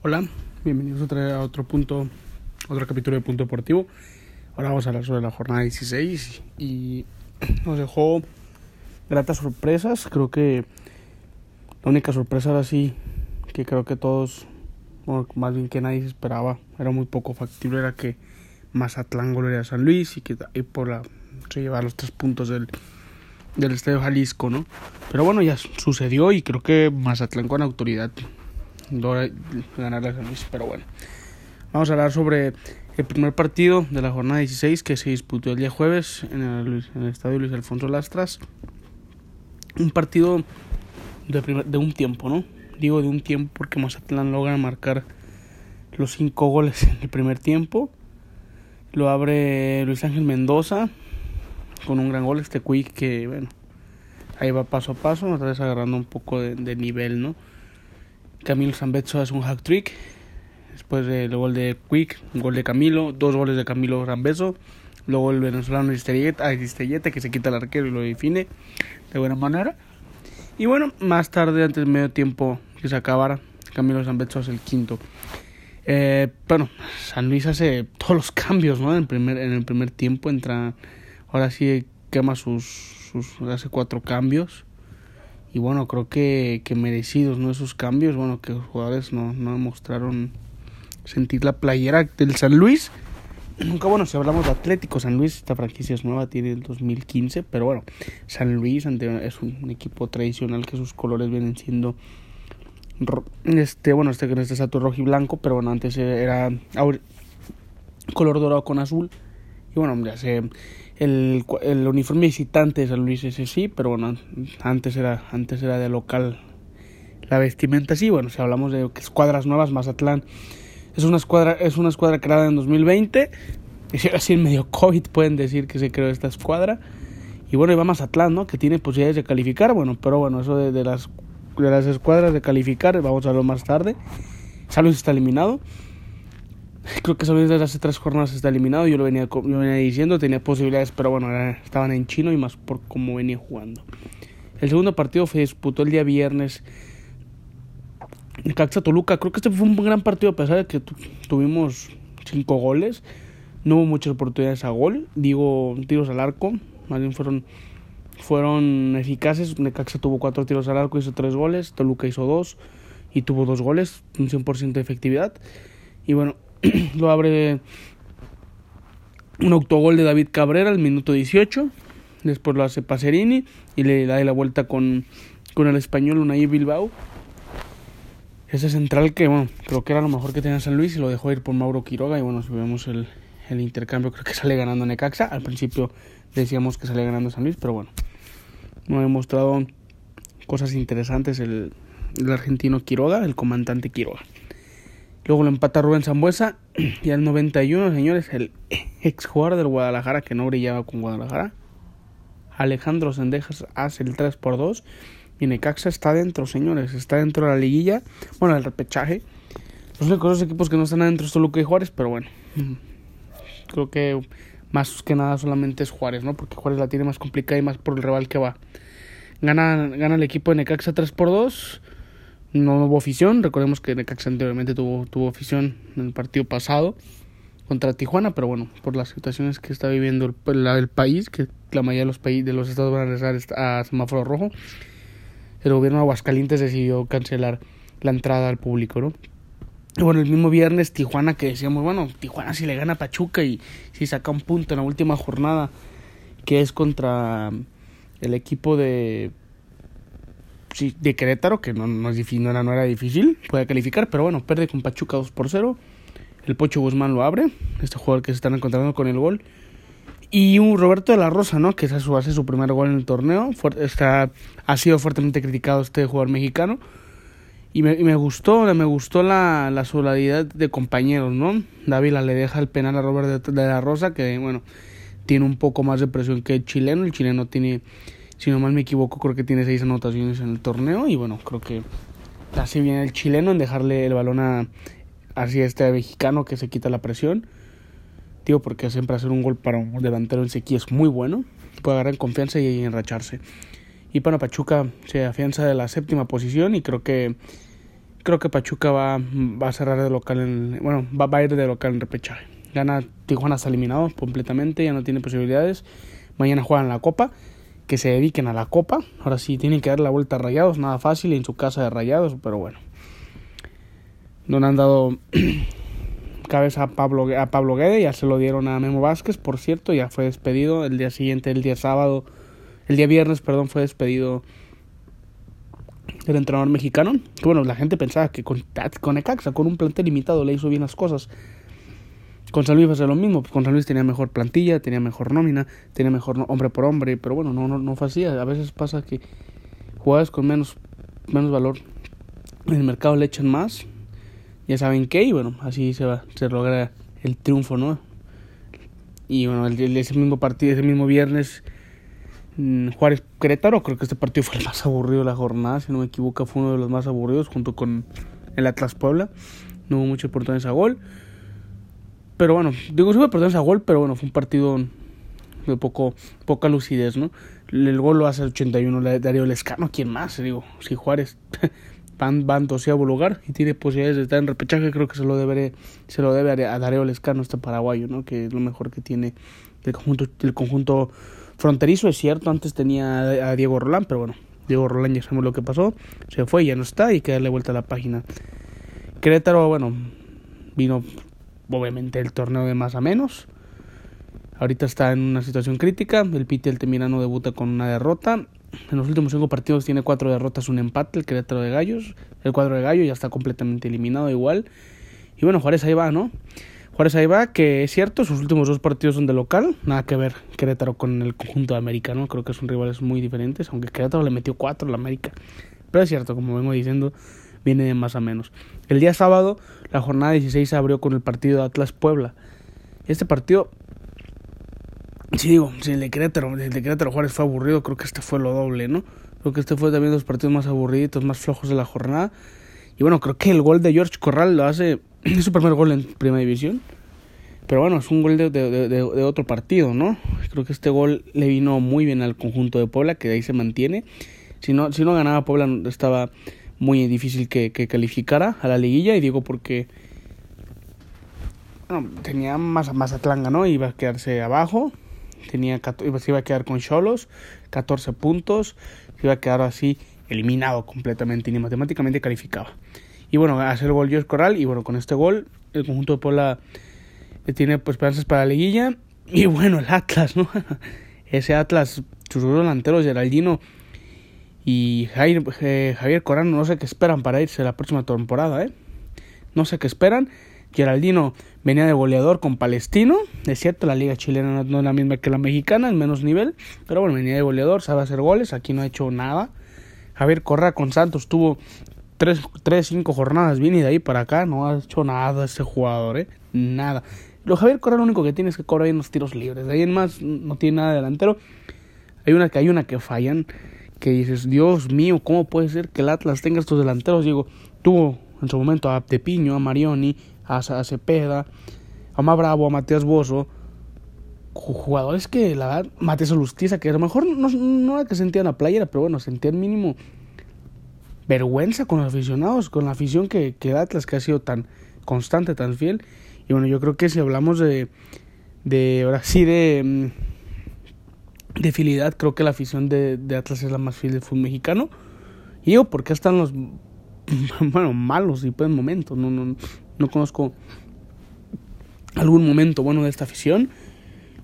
Hola, bienvenidos otra, a otro punto, otro capítulo de Punto Deportivo. Ahora vamos a hablar sobre la jornada 16 y nos dejó gratas sorpresas. Creo que la única sorpresa ahora sí que creo que todos, más bien que nadie se esperaba, era muy poco factible, era que Mazatlán golearía a San Luis y que y por la se llevar los tres puntos del, del Estadio Jalisco, ¿no? Pero bueno, ya sucedió y creo que Mazatlán con autoridad logra ganar a San Luis, pero bueno. Vamos a hablar sobre el primer partido de la jornada 16 que se disputó el día jueves en el, en el estadio Luis Alfonso Lastras. Un partido de, primer, de un tiempo, ¿no? Digo de un tiempo porque Mazatlán logra marcar los cinco goles en el primer tiempo. Lo abre Luis Ángel Mendoza con un gran gol. Este Quick que, bueno, ahí va paso a paso, otra vez agarrando un poco de, de nivel, ¿no? Camilo Zambetso hace un hack trick. Después del gol de Quick, un gol de Camilo, dos goles de Camilo Zambeso. Luego el venezolano Aristelleta que se quita el arquero y lo define de buena manera. Y bueno, más tarde, antes del medio tiempo que se acabara, Camilo Zambetso hace el quinto. Eh, bueno, San Luis hace todos los cambios, ¿no? En el primer, en el primer tiempo entra, ahora sí quema sus, sus, hace cuatro cambios. Y bueno, creo que, que merecidos, ¿no? Esos cambios, bueno, que los jugadores no, no demostraron sentir la playera del San Luis. Nunca, bueno, si hablamos de Atlético, San Luis, esta franquicia es nueva, tiene el 2015, pero bueno, San Luis es un equipo tradicional que sus colores vienen siendo este, bueno, este este es rojo y blanco, pero bueno, antes era color dorado con azul. Y bueno, ya sé, el, el uniforme visitante de San Luis ese sí, pero bueno, antes era, antes era de local la vestimenta sí, bueno, si hablamos de escuadras nuevas, Mazatlán es una escuadra, es una escuadra creada en 2020, así en medio COVID pueden decir que se creó esta escuadra. Y bueno, va Mazatlán, ¿no? Que tiene posibilidades de calificar, bueno, pero bueno, eso de, de las de las escuadras de calificar, vamos a verlo más tarde. San Luis está eliminado. Creo que San Luis desde hace tres jornadas está eliminado. Yo lo venía, yo venía diciendo, tenía posibilidades, pero bueno, estaban en chino y más por cómo venía jugando. El segundo partido se disputó el día viernes. Caxa Toluca, creo que este fue un gran partido a pesar de que tuvimos cinco goles. No hubo muchas oportunidades a gol, digo tiros al arco, más bien fueron fueron eficaces. Necaxa tuvo cuatro tiros al arco, hizo tres goles. Toluca hizo dos y tuvo dos goles, un 100% de efectividad. Y bueno, lo abre un autogol de David Cabrera al minuto 18. Después lo hace Pacerini y le da la vuelta con, con el español Unai Bilbao. Ese central que, bueno, creo que era lo mejor que tenía San Luis y lo dejó ir por Mauro Quiroga. Y bueno, si vemos el, el intercambio, creo que sale ganando Necaxa. Al principio decíamos que sale ganando San Luis, pero bueno, nos ha demostrado cosas interesantes el, el argentino Quiroga, el comandante Quiroga. Luego lo empata Rubén Zambuesa y al 91, señores, el ex jugador del Guadalajara que no brillaba con Guadalajara. Alejandro Sendejas hace el 3 por 2 y Necaxa está dentro, señores, está dentro de la liguilla, bueno, el repechaje. Los únicos equipos que no están adentro son Luca y Juárez, pero bueno, creo que más que nada solamente es Juárez, ¿no? Porque Juárez la tiene más complicada y más por el rival que va. Gana, gana el equipo de Necaxa 3 por 2. No hubo afición. Recordemos que Necaxa anteriormente tuvo, tuvo afición en el partido pasado contra Tijuana, pero bueno, por las situaciones que está viviendo el, país, que la mayoría de los, países, de los estados van a regresar a semáforo rojo, el gobierno de Aguascalientes decidió cancelar la entrada al público, ¿no? bueno, el mismo viernes Tijuana que decíamos, bueno, Tijuana si le gana a Pachuca y si saca un punto en la última jornada que es contra el equipo de de Querétaro, que no, es difícil, era, no era difícil, puede calificar, pero bueno, pierde con Pachuca 2 por 0. El Pocho Guzmán lo abre, este jugador que se están encontrando con el gol. Y un Roberto de la Rosa, ¿no? Que hace su, su primer gol en el torneo. Está, ha sido fuertemente criticado este jugador mexicano y me, gustó, me gustó la, solidaridad de compañeros, ¿no? Dávila le deja el penal a Robert de, de, la Rosa, que bueno, tiene un poco más de presión que el chileno. El chileno tiene, si no mal me equivoco, creo que tiene seis anotaciones en el torneo. Y bueno, creo que hace bien el chileno en dejarle el balón a hacia este mexicano que se quita la presión. Digo, porque siempre hacer un gol para un delantero en sequía es muy bueno. Puede agarrar confianza y enracharse. Y para Pachuca se afianza de la séptima posición y creo que creo que Pachuca va, va a cerrar de local en, bueno, va, va a ir de local en repechaje. Gana Tijuana está eliminado completamente, ya no tiene posibilidades. Mañana juegan la Copa, que se dediquen a la Copa. Ahora sí tienen que dar la vuelta a Rayados, nada fácil en su casa de Rayados, pero bueno. No han dado cabeza a Pablo, a Pablo Guede, ya se lo dieron a Memo Vázquez, por cierto, ya fue despedido el día siguiente, el día sábado, el día viernes, perdón, fue despedido el entrenador mexicano. Bueno, la gente pensaba que con, con Ecaxa, con un plantel limitado, le hizo bien las cosas. Con San Luis fue lo mismo, con San Luis tenía mejor plantilla, tenía mejor nómina, tenía mejor hombre por hombre, pero bueno, no, no, no fue. A veces pasa que jugadores con menos, menos valor en el mercado le echan más, ya saben qué, y bueno, así se va, se logra el triunfo, ¿no? Y bueno, el, ese mismo partido, ese mismo viernes, mm, Juárez Querétaro, creo que este partido fue el más aburrido de la jornada, si no me equivoco, fue uno de los más aburridos junto con el Atlas Puebla. No hubo muchas oportunidades a gol. Pero bueno, digo, sí hubo a gol, pero bueno, fue un partido de poco, poca lucidez, ¿no? El gol lo hace el 81 de Darío Lescano, ¿quién más? Digo, si Juárez van, van doceavo lugar y tiene posibilidades de estar en repechaje, creo que se lo debe, se lo debe a Darío Lescano, este paraguayo, ¿no? Que es lo mejor que tiene el conjunto, el conjunto fronterizo, es cierto, antes tenía a Diego Rolán, pero bueno, Diego Rolán ya sabemos lo que pasó, se fue, ya no está, y hay que darle vuelta a la página. Querétaro, bueno, vino obviamente el torneo de más a menos. Ahorita está en una situación crítica. El Piti Altemirano debuta con una derrota. En los últimos cinco partidos tiene cuatro derrotas, un empate, el Querétaro de Gallos. El cuadro de Gallo ya está completamente eliminado igual. Y bueno, Juárez ahí va, ¿no? Juárez ahí va, que es cierto, sus últimos dos partidos son de local. Nada que ver Querétaro con el conjunto de americano. Creo que son rivales muy diferentes, aunque Querétaro le metió cuatro a la América. Pero es cierto, como vengo diciendo, viene de más a menos. El día sábado, la jornada 16 se abrió con el partido de Atlas Puebla. Este partido, si digo, si el de Querétaro, el de Querétaro Juárez fue aburrido, creo que este fue lo doble, ¿no? Creo que este fue también de los partidos más aburriditos, más flojos de la jornada. Y bueno, creo que el gol de George Corral lo hace, es su primer gol en Primera División. Pero bueno, es un gol de, de, de, otro partido, ¿no? Creo que este gol le vino muy bien al conjunto de Puebla, que de ahí se mantiene. Si no, si no ganaba Puebla, estaba muy difícil que, que calificara a la liguilla y digo porque tenía más Mazatlán ¿no? iba a quedarse abajo tenía se iba a quedar con Cholos 14 puntos iba a quedar así eliminado completamente y ni matemáticamente calificaba y bueno hace el gol George Corral y bueno con este gol el conjunto de Puebla eh, tiene pues esperanzas para la liguilla y bueno el Atlas no ese Atlas sus delanteros Geraldino y Javier, eh, Javier Corano no sé qué esperan para irse la próxima temporada, ¿eh? No sé qué esperan. Geraldino venía de goleador con Palestino. Es cierto, la liga chilena no es la misma que la mexicana, en menos nivel. Pero bueno, venía de goleador, sabe hacer goles. Aquí no ha hecho nada. Javier Correa con Santos tuvo tres, tres, cinco jornadas bien y de ahí para acá no ha hecho nada ese jugador, ¿eh? Nada. Lo Javier Correa lo único que tiene es que cobrar en los tiros libres. Ahí en más no tiene nada delantero. Hay una que hay una que fallan que dices, Dios mío, ¿cómo puede ser que el Atlas tenga estos delanteros? Digo, tuvo en su momento a Tepiño, a Marioni, a, Cepeda, a Ma Bravo, a Matías Bozo, jugadores que la verdad, Matías Lustiza, que a lo mejor no, no era que sentían la playera, pero bueno, sentían mínimo vergüenza con los aficionados, con la afición que, que Atlas que ha sido tan constante, tan fiel. Y bueno, yo creo que si hablamos de, de ahora sí, de mm, de fidelidad, creo que la afición de, de, Atlas es la más fiel del fútbol mexicano. Y yo, porque están los, bueno, malos y pueden momentos. No, no, no conozco algún momento bueno de esta afición.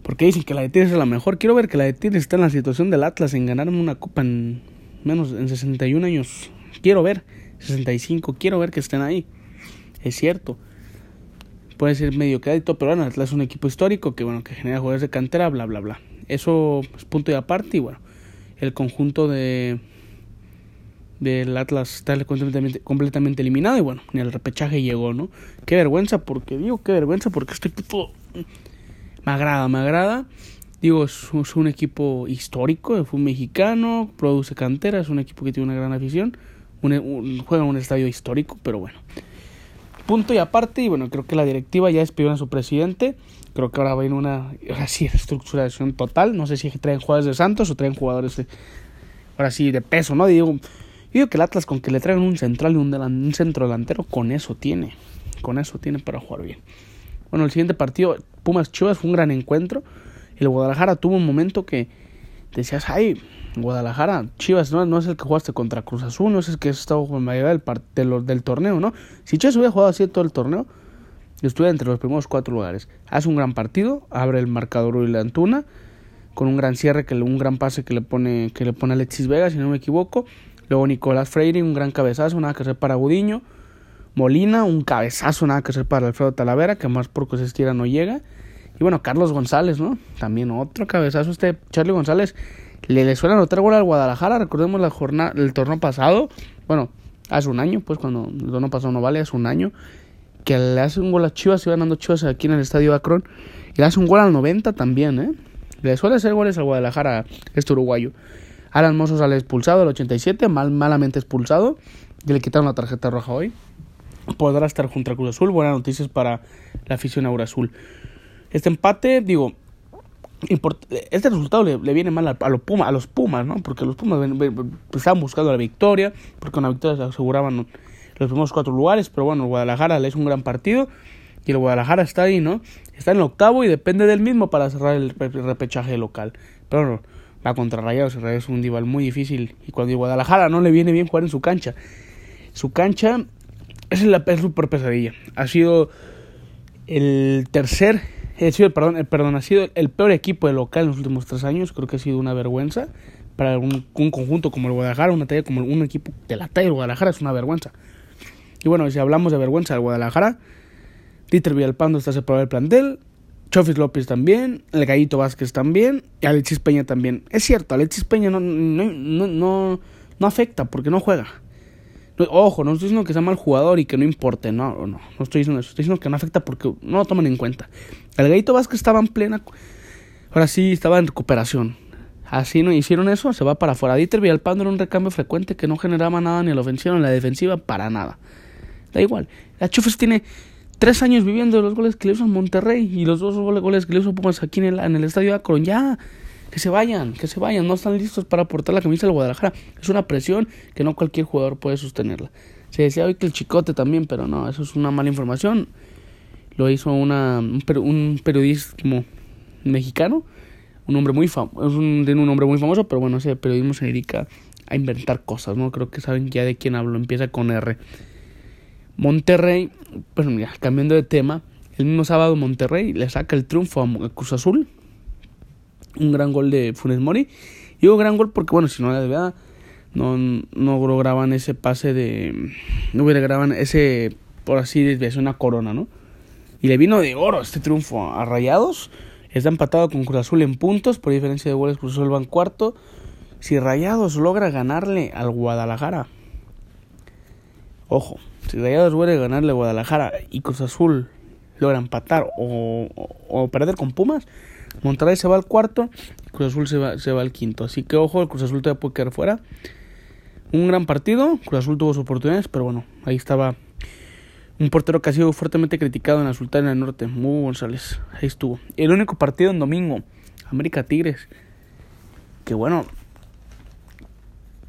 Porque dicen que la de Tigres es la mejor. Quiero ver que la de Tigres está en la situación del Atlas en ganar una copa en menos en 61 años. Quiero ver 65, quiero ver que estén ahí. Es cierto. Puede ser medio crédito, pero bueno, Atlas es un equipo histórico que bueno, que genera jugadores de cantera, bla bla bla. Eso es punto y aparte y bueno, el conjunto de del Atlas está completamente, completamente eliminado y bueno, ni el repechaje llegó, ¿no? Qué vergüenza porque digo, qué vergüenza porque este equipo me agrada, me agrada. Digo, es, un equipo histórico, fue un mexicano, produce cantera, es un equipo que tiene una gran afición, juega en un estadio histórico, pero bueno. Punto y aparte, y bueno, creo que la directiva ya despidió a su presidente. Creo que ahora va ir una así reestructuración total. No sé si traen jugadores de Santos o traen jugadores de, ahora sí de peso, ¿no? Digo, digo que el Atlas con que le traigan un central y un, un centro delantero, con eso tiene. Con eso tiene para jugar bien. Bueno, el siguiente partido, Pumas Chivas, fue un gran encuentro. El Guadalajara tuvo un momento que decías, ay, Guadalajara, Chivas, no, no es el que jugaste contra Cruz Azul, no es el que has estado con mayoría del, del torneo, ¿no? Si Chivas hubiera jugado así todo el torneo, estuviera entre los primeros cuatro lugares. Hace un gran partido, abre el marcador la Antuna, con un gran cierre, que un gran pase que le pone, que le pone Alexis Vega, si no me equivoco. Luego Nicolás Freire, un gran cabezazo, nada que hacer para Gudiño. Molina, un cabezazo, nada que hacer para Alfredo Talavera, que más por se estira no llega. Y bueno, Carlos González, ¿no? También otro cabezazo. Este Charlie González le, le suele anotar gol al Guadalajara. Recordemos la jornada, el torneo pasado. Bueno, hace un año, pues cuando el torneo pasado no vale, hace un año. Que le hace un gol a Chivas, iba ganando Chivas aquí en el estadio Akron. Y le hace un gol al 90 también, ¿eh? Le suele hacer goles al Guadalajara, este uruguayo. Alan Mozo sale expulsado el 87, mal, malamente expulsado. Y le quitaron la tarjeta roja hoy. Podrá estar junto a Cruz Azul. Buenas noticias para la afición Aura Azul. Este empate, digo, este resultado le, viene mal a, los Pumas, a los Pumas, ¿no? Porque los Pumas estaban buscando la victoria, porque la victoria se aseguraban los primeros cuatro lugares, pero bueno, el Guadalajara le es un gran partido y el Guadalajara está ahí, ¿no? Está en el octavo y depende del mismo para cerrar el, repechaje local. Pero no, va contra Rayados, es un rival muy difícil y cuando el Guadalajara no le viene bien jugar en su cancha. Su cancha es la super pesadilla. Ha sido el tercer ha sido, perdón, eh, perdón, ha sido el peor equipo de local en los últimos tres años. Creo que ha sido una vergüenza para un, conjunto como el Guadalajara, una talla como un equipo de la talla del Guadalajara es una vergüenza. Y bueno, si hablamos de vergüenza del Guadalajara, Dieter Villalpando está separado del plantel, Chofis López también, el Gallito Vázquez también, y Alexis Peña también. Es cierto, Alexis Peña no, no, no, no, afecta porque no juega. Ojo, no estoy diciendo que sea mal jugador y que no importe, no, no, no estoy diciendo eso, estoy diciendo que no afecta porque no lo toman en cuenta. El Gallito Vázquez estaba en plena, ahora sí estaba en recuperación. Así no hicieron eso, se va para afuera. Dieter Villalpando era un recambio frecuente que no generaba nada ni en la ofensiva ni en la defensiva, para nada. Da igual. La Chufes tiene tres años viviendo los goles que le hizo Monterrey y los dos goles que le hizo Pumas aquí en el, en el estadio Akron. Ya, que se vayan, que se vayan, no están listos para aportar la camisa del Guadalajara. Es una presión que no cualquier jugador puede sostenerla. Se decía hoy que el chicote también, pero no, eso es una mala información. Lo hizo una, un, periodismo mexicano, un hombre muy famoso, un, un hombre muy famoso, pero bueno, ese periodismo se dedica a inventar cosas, ¿no? Creo que saben ya de quién hablo, empieza con R. Monterrey, pues mira, cambiando de tema, el mismo sábado Monterrey le saca el triunfo a Cruz Azul, un gran gol de Funes Mori. Y un gran gol porque, bueno, si no la verdad, no, no lograban ese pase de. No graban ese, por así decirlo, una corona, ¿no? Y le vino de oro este triunfo a Rayados. Está empatado con Cruz Azul en puntos, por diferencia de goles, Cruz Azul va en cuarto. Si Rayados logra ganarle al Guadalajara, ojo, si Rayados logra ganarle al Guadalajara y Cruz Azul logra empatar o, o perder con Pumas, Monterrey se va al cuarto, Cruz Azul se va, se va al quinto. Así que ojo, el Cruz Azul todavía puede quedar fuera. Un gran partido, Cruz Azul tuvo sus oportunidades, pero bueno, ahí estaba un portero que ha sido fuertemente criticado en la Sultana del Norte, Muy González. Ahí estuvo. El único partido en domingo, América Tigres. Que bueno,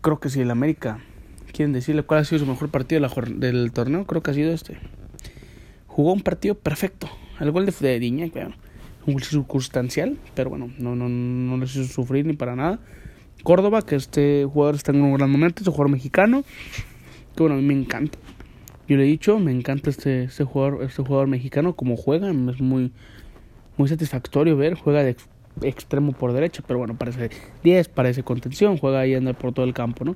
creo que si el América quieren decirle cuál ha sido su mejor partido del torneo, creo que ha sido este. Jugó un partido perfecto. El gol de, de Diña, un circunstancial, pero bueno, no, no, no les hizo sufrir ni para nada. Córdoba, que este jugador está en un gran momento, es un jugador mexicano, que bueno, a mí me encanta. Yo le he dicho, me encanta este, este jugador, este jugador mexicano, como juega, es muy, muy satisfactorio ver, juega de extremo por derecha, pero bueno, parece 10, parece contención, juega ahí anda por todo el campo, ¿no?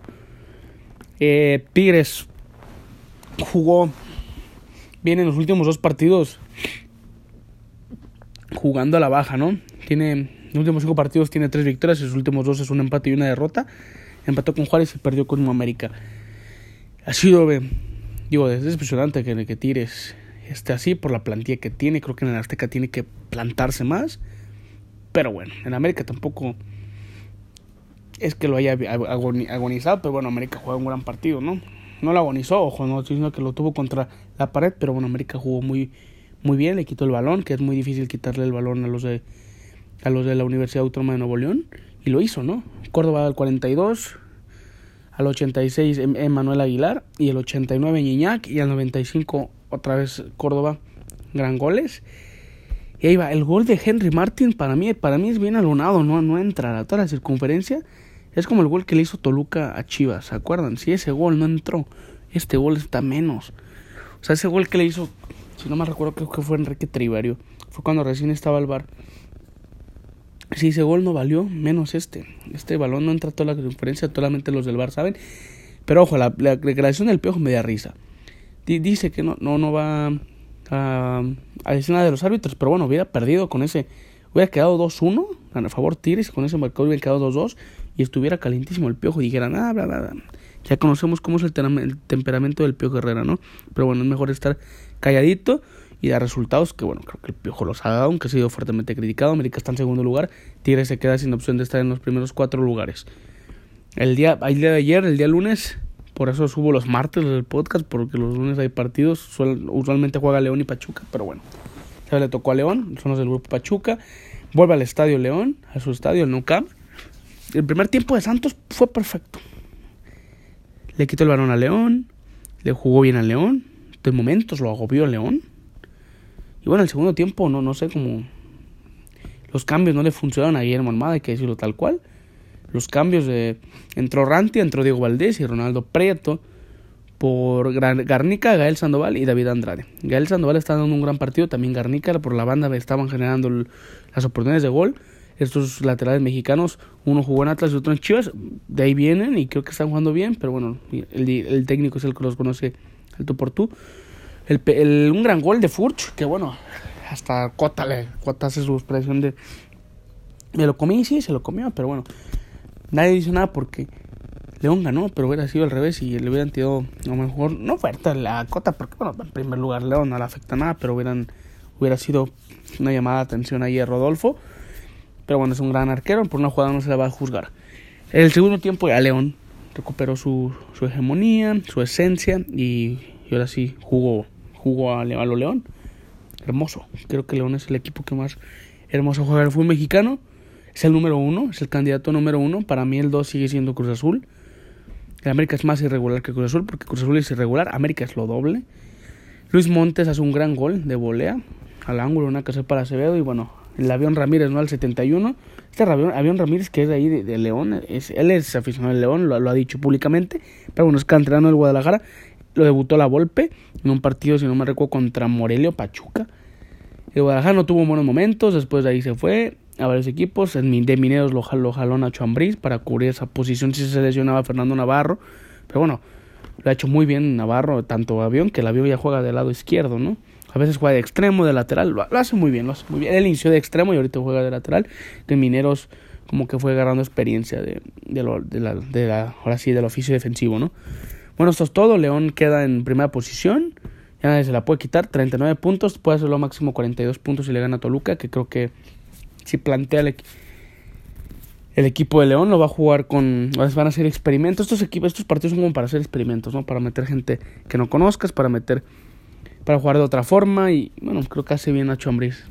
Eh, Tigres jugó bien en los últimos dos partidos jugando a la baja, ¿no? Tiene los últimos cinco partidos tiene tres victorias, los últimos dos es un empate y una derrota. Empató con Juárez y perdió con América. Ha sido, digo, es impresionante que, que Tigres esté así por la plantilla que tiene. Creo que en el Azteca tiene que plantarse más. Pero bueno, en América tampoco es que lo haya agonizado, pero bueno, América jugó un gran partido, ¿no? No lo agonizó, ojo, no que lo tuvo contra la pared, pero bueno, América jugó muy, muy bien, le quitó el balón, que es muy difícil quitarle el balón a los de a los de la Universidad Autónoma de Nuevo León y lo hizo, ¿no? Córdoba al 42, al 86 em, Emanuel Aguilar y el 89 Ñiñac y al 95 otra vez Córdoba, gran goles. Y ahí va, el gol de Henry Martin para mí, para mí es bien alunado, no, no entra a toda la circunferencia. Es como el gol que le hizo Toluca a Chivas, ¿se acuerdan? Si ese gol no entró, este gol está menos. O sea, ese gol que le hizo, si no me recuerdo, creo que fue Enrique Trivario. Fue cuando recién estaba el bar. Si ese gol no valió, menos este. Este balón no entra a toda la circunferencia, solamente los del bar saben. Pero ojo, la, la declaración del piojo me da risa. dice que no, no, no va a, a decir nada de los árbitros, pero bueno, hubiera perdido con ese. Hubiera quedado 2-1 a favor Tigres, con ese marcador hubiera quedado 2-2 y estuviera calientísimo el piojo y dijera, nada, bla, bla, Ya conocemos cómo es el, el, temperamento del piojo Herrera, ¿no? Pero bueno, es mejor estar calladito y dar resultados que, bueno, creo que el piojo los ha dado, aunque ha sido fuertemente criticado. América está en segundo lugar, Tigres se queda sin opción de estar en los primeros cuatro lugares. El día, el día de ayer, el día lunes, por eso subo los martes del podcast, porque los lunes hay partidos. usualmente juega León y Pachuca, pero bueno. Se le tocó a León, son los del grupo Pachuca. Vuelve al estadio León, a su estadio, el Nou. El primer tiempo de Santos fue perfecto. Le quitó el balón a León, le jugó bien a León. De momentos lo agobió a León. Y bueno, el segundo tiempo, no, no sé cómo. Los cambios no le funcionaron a Guillermo Almada, hay que decirlo tal cual los cambios de entró Ranti, entró Diego Valdés y Ronaldo Prieto por Garnica, Gael Sandoval y David Andrade. Gael Sandoval está dando un gran partido, también Garnica por la banda estaban generando las oportunidades de gol. Estos laterales mexicanos, uno jugó en Atlas y otro en Chivas, de ahí vienen y creo que están jugando bien, pero bueno, el, técnico es el que los conoce el tú por tú. El, un gran gol de Furch, que bueno, hasta Cota, le, Cota hace su expresión de me lo comí, sí, se lo comió, pero bueno, Nadie dice nada porque León ganó, pero hubiera sido al revés y le hubieran tirado a lo mejor, no oferta la cota, porque bueno, en primer lugar León no le afecta nada, pero hubieran, hubiera sido una llamada de atención ahí a Rodolfo. Pero bueno, es un gran arquero, por una jugada no se le va a juzgar. El segundo tiempo ya León recuperó su, su hegemonía, su esencia y, ahora sí jugó, jugó a, lo León. Hermoso. Creo que León es el equipo que más hermoso juega el fútbol mexicano es el número uno, es el candidato número uno. Para mí el dos sigue siendo Cruz Azul. El América es más irregular que Cruz Azul porque Cruz Azul es irregular, América es lo doble. Luis Montes hace un gran gol de volea al ángulo, una casa para Acevedo y bueno, el avión Ramírez, ¿no? Al 71. Este avión, avión Ramírez que es de ahí de, León, es, él es aficionado del León, lo, ha dicho públicamente, pero bueno, es canterano del Guadalajara. Lo debutó la Volpe en un partido, si no me recuerdo, contra Morelio Pachuca. El Guadalajara no tuvo buenos momentos, después de ahí se fue a varios equipos. De Mineros lo, jaló, jaló Nacho Ambriz para cubrir esa posición si se lesionaba Fernando Navarro. Pero bueno, lo ha hecho muy bien Navarro, tanto avión, que el avión ya juega del lado izquierdo, ¿no? A veces juega de extremo, de lateral, lo, hace muy bien, lo hace muy bien. Él inició de extremo y ahorita juega de lateral. De Mineros como que fue agarrando experiencia de, de, lo, ahora sí, del oficio defensivo, ¿no? Bueno, esto es todo. León queda en primera posición. Ya nadie se la puede quitar. 39 puntos. Puede hacerlo máximo 42 puntos si le gana a Toluca, que creo que si plantea el, el, equipo de León, lo va a jugar con. Van a hacer experimentos. Estos equipos, estos partidos son como para hacer experimentos, ¿no? Para meter gente que no conozcas, para meter. Para jugar de otra forma. Y bueno, creo que hace bien Nacho Ambriz.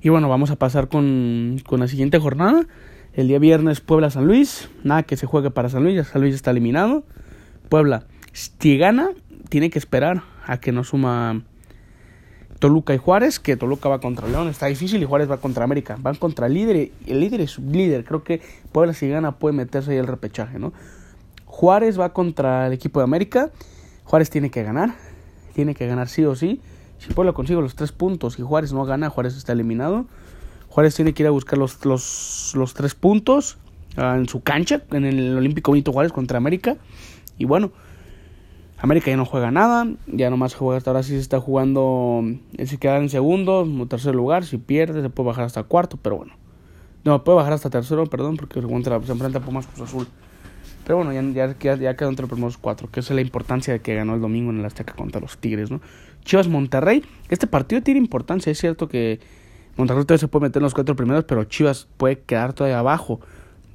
Y bueno, vamos a pasar con, con la siguiente jornada. El día viernes Puebla-San Luis. Nada que se juegue para San Luis. Ya San Luis está eliminado. Puebla, si gana, tiene que esperar a que no suma Toluca y Juárez, que Toluca va contra León, está difícil, y Juárez va contra América. Van contra el líder, y el líder es líder. Creo que Puebla si gana puede meterse ahí el repechaje, ¿no? Juárez va contra el equipo de América. Juárez tiene que ganar, tiene que ganar sí o sí. Si Puebla consigue los tres puntos y Juárez no gana, Juárez está eliminado. Juárez tiene que ir a buscar los, los, los tres puntos ah, en su cancha, en el Olímpico Benito Juárez contra América. Y bueno, América ya no juega nada, ya nomás juega hasta ahora sí se está jugando, se queda en segundo o tercer lugar, si pierde se puede bajar hasta cuarto, pero bueno. No, puede bajar hasta tercero, perdón, porque se, enfrenta a Pumas Cruz Azul. Pero bueno, ya, ya, entre los primeros cuatro, que es la importancia de que ganó el domingo en el Azteca contra los Tigres, ¿no? Chivas Monterrey, este partido tiene importancia, es cierto que Monterrey todavía se puede meter en los cuatro primeros, pero Chivas puede quedar todavía abajo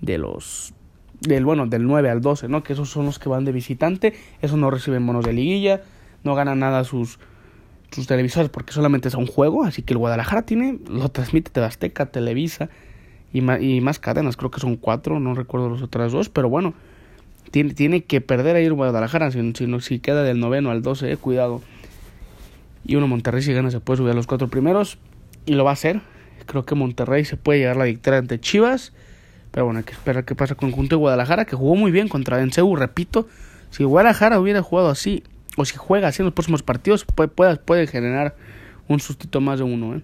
de los del bueno, del 9 al 12, ¿no? Que esos son los que van de visitante, esos no reciben bonos de liguilla, no ganan nada sus sus televisores porque solamente es un juego, así que el Guadalajara tiene lo transmite Azteca, Televisa y más, y más cadenas, creo que son cuatro, no recuerdo los otras dos, pero bueno, Tiene, tiene que perder ahí el Guadalajara, si, si, si queda del noveno al 12, eh, cuidado. Y uno Monterrey si gana se puede subir a los cuatro primeros y lo va a hacer. Creo que Monterrey se puede llegar la victoria ante Chivas. Pero bueno, hay que esperar qué pasa con el conjunto de Guadalajara, que jugó muy bien contra Denseu, repito. Si Guadalajara hubiera jugado así, o si juega así en los próximos partidos, puede, puede, puede generar un sustito más de uno. ¿eh?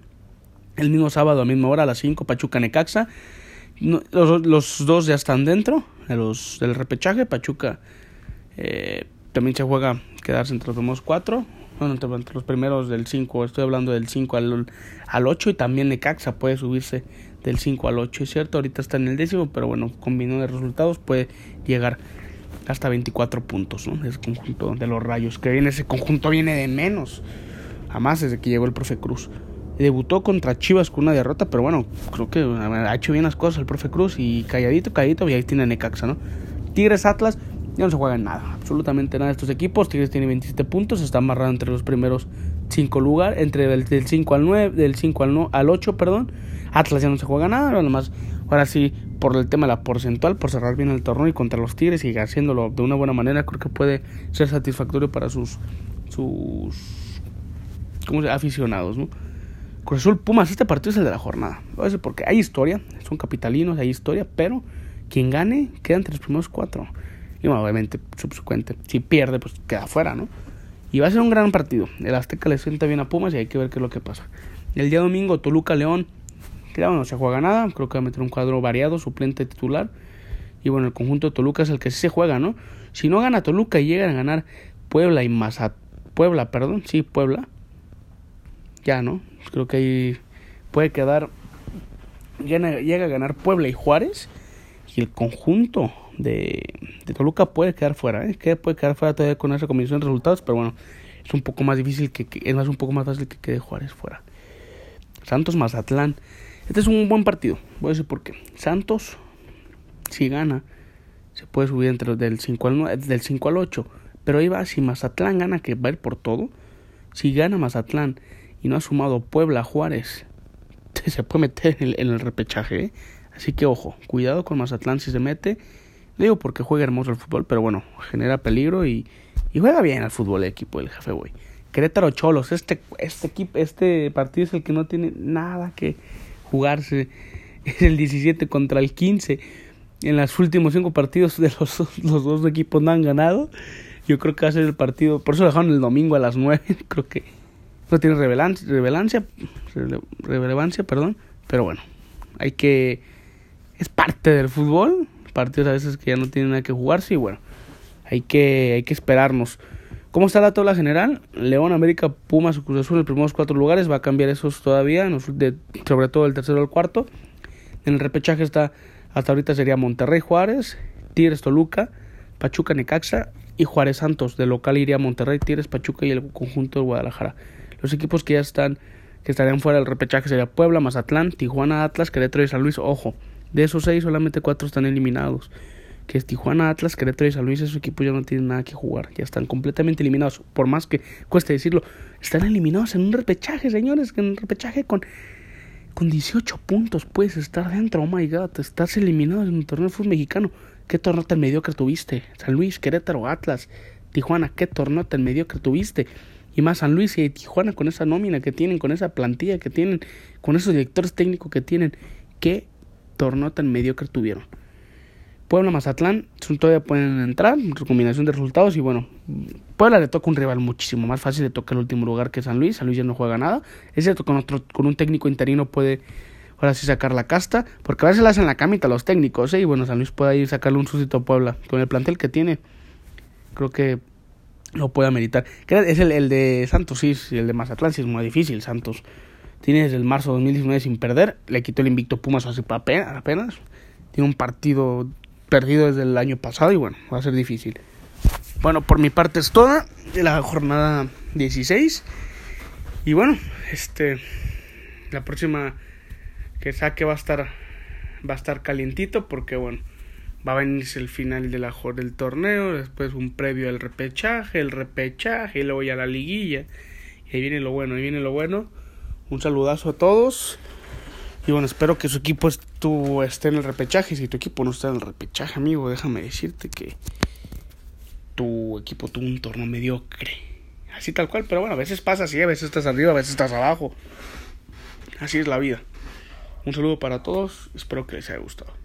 El mismo sábado a misma hora, a las 5, Pachuca Necaxa. los, los, dos ya están dentro de los, del repechaje. Pachuca eh, también se juega quedarse entre los primeros cuatro. Bueno, entre, los primeros del 5. Estoy hablando del 5 al, al 8. Y también Necaxa puede subirse del 5 al 8. Es cierto, ahorita está en el décimo. Pero bueno, combinado de resultados puede llegar hasta 24 puntos. ¿no? Ese conjunto de los rayos. Que viene, ese conjunto viene de menos. Jamás desde que llegó el profe Cruz. Debutó contra Chivas con una derrota, pero bueno, creo que ha hecho bien las cosas el profe Cruz y calladito, calladito, y ahí tiene Necaxa, ¿no? Tigres Atlas, ya no se juega nada, absolutamente nada de estos equipos. Tigres tiene 27 puntos, está amarrado entre los primeros 5 lugares, entre el del 5 al 9, del 5 al, no, al 8, perdón. Atlas ya no se juega nada, nada más, ahora sí, por el tema de la porcentual, por cerrar bien el torneo y contra los Tigres y haciéndolo de una buena manera, creo que puede ser satisfactorio para sus, sus ¿cómo se, aficionados, ¿no? Cruz Azul Pumas, este partido es el de la jornada. Porque hay historia, son capitalinos, hay historia, pero quien gane queda entre los primeros cuatro. Y bueno, obviamente, subsecuente, si pierde, pues queda fuera, ¿no? Y va a ser un gran partido. El Azteca le sienta bien a Pumas y hay que ver qué es lo que pasa. El día domingo, Toluca León. Claro, no se juega nada. Creo que va a meter un cuadro variado, suplente titular. Y bueno, el conjunto de Toluca es el que sí se juega, ¿no? Si no gana Toluca y llegan a ganar Puebla y Mazat... Puebla, perdón, sí, Puebla ya, ¿no? Creo que ahí puede quedar, llega a ganar Puebla y Juárez y el conjunto de, de Toluca puede quedar fuera, ¿eh? Que puede quedar fuera todavía con esa combinación de resultados, pero bueno, es un poco más difícil que, que, es más un poco más fácil que quede Juárez fuera. Santos Mazatlán. Este es un buen partido. Voy a decir por qué. Santos, si gana, se puede subir entre los del 5 al 9, del 5 al 8. Pero ahí va, si Mazatlán gana, que va a ir por todo. Si gana Mazatlán y no ha sumado Puebla Juárez, se puede meter en el, en el repechaje. ¿eh? Así que ojo, cuidado con Mazatlán si se mete. Digo porque juega hermoso el fútbol, pero bueno, genera peligro y, juega bien al fútbol el equipo del jefe Boy. Querétaro Cholos, este, este, equipo, este partido es el que no tiene nada que jugarse. Es el 17 contra el 15. En los últimos cinco partidos de los, los dos equipos no han ganado. Yo creo que va a ser el partido. Por eso lo dejaron el domingo a las 9. Creo que no tiene relevancia, relevancia, perdón, pero bueno, hay que es parte del fútbol, partidos a veces que ya no tienen nada que jugarse y bueno, hay que hay que esperarnos. ¿Cómo está la tabla general? León, América, Pumas, Cruz Azul los primeros cuatro lugares, va a cambiar esos todavía, sobre todo el tercero al cuarto. En el repechaje está hasta ahorita sería Monterrey, Juárez, Tigres, Toluca, Pachuca, Necaxa y Juárez Santos. De local iría Monterrey, Tigres, Pachuca y el conjunto de Guadalajara. Los equipos que ya están, que estarían fuera del repechaje sería Puebla, Mazatlán, Tijuana, Atlas, Querétaro y San Luis. Ojo, de esos seis solamente cuatro están eliminados. Que es Tijuana, Atlas, Querétaro y San Luis, esos equipos ya no tienen nada que jugar, ya están completamente eliminados. Por más que cueste decirlo, están eliminados en un repechaje, señores, en un repechaje con con 18 puntos puedes estar dentro. Oh my god, estás eliminado en un torneo de fútbol mexicano. ¿Qué torneo tan mediocre tuviste? San Luis, Querétaro, Atlas, Tijuana, ¿qué torneo tan mediocre tuviste? Y más San Luis y Tijuana con esa nómina que tienen, con esa plantilla que tienen, con esos directores técnicos que tienen, qué torneo tan mediocre tuvieron. Puebla, Mazatlán, todavía pueden entrar, combinación de resultados y bueno, Puebla le toca un rival muchísimo más fácil, le toca el último lugar que San Luis, San Luis ya no juega nada, es cierto, con, otro, con un técnico interino puede ahora sí sacar la casta, porque a veces le hacen la camita a los técnicos, ¿eh? y bueno, San Luis puede ir sacarle un suscito a Puebla, con el plantel que tiene, creo que lo puede ameritar. Es el, el de Santos, sí, el de Mazatlán, sí es muy difícil. Santos tiene desde el marzo de 2019 sin perder. Le quitó el invicto Pumas hace apenas. Tiene un partido perdido desde el año pasado y bueno, va a ser difícil. Bueno, por mi parte es toda la jornada 16. Y bueno, este la próxima que saque va a estar va a estar calientito porque bueno, va a venirse el final de la, del torneo, después un previo al repechaje, el repechaje y luego ya la liguilla. Y ahí viene lo bueno, ahí viene lo bueno. Un saludazo a todos. Y bueno, espero que su equipo esté en el repechaje. Si tu equipo no está en el repechaje, amigo, déjame decirte que tu equipo tuvo un torneo mediocre. Así tal cual, pero bueno, a veces pasa así, a veces estás arriba, a veces estás abajo. Así es la vida. Un saludo para todos, espero que les haya gustado.